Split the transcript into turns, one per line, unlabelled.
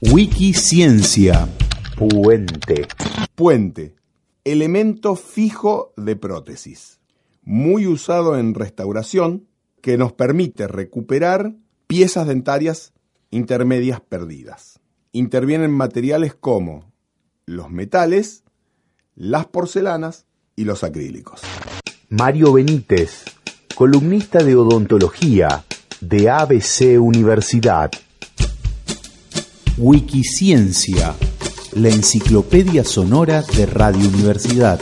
Wikiciencia. Puente.
Puente. Elemento fijo de prótesis. Muy usado en restauración que nos permite recuperar piezas dentarias intermedias perdidas. Intervienen materiales como los metales, las porcelanas y los acrílicos.
Mario Benítez, columnista de odontología de ABC Universidad. Wikiciencia, la enciclopedia sonora de Radio Universidad.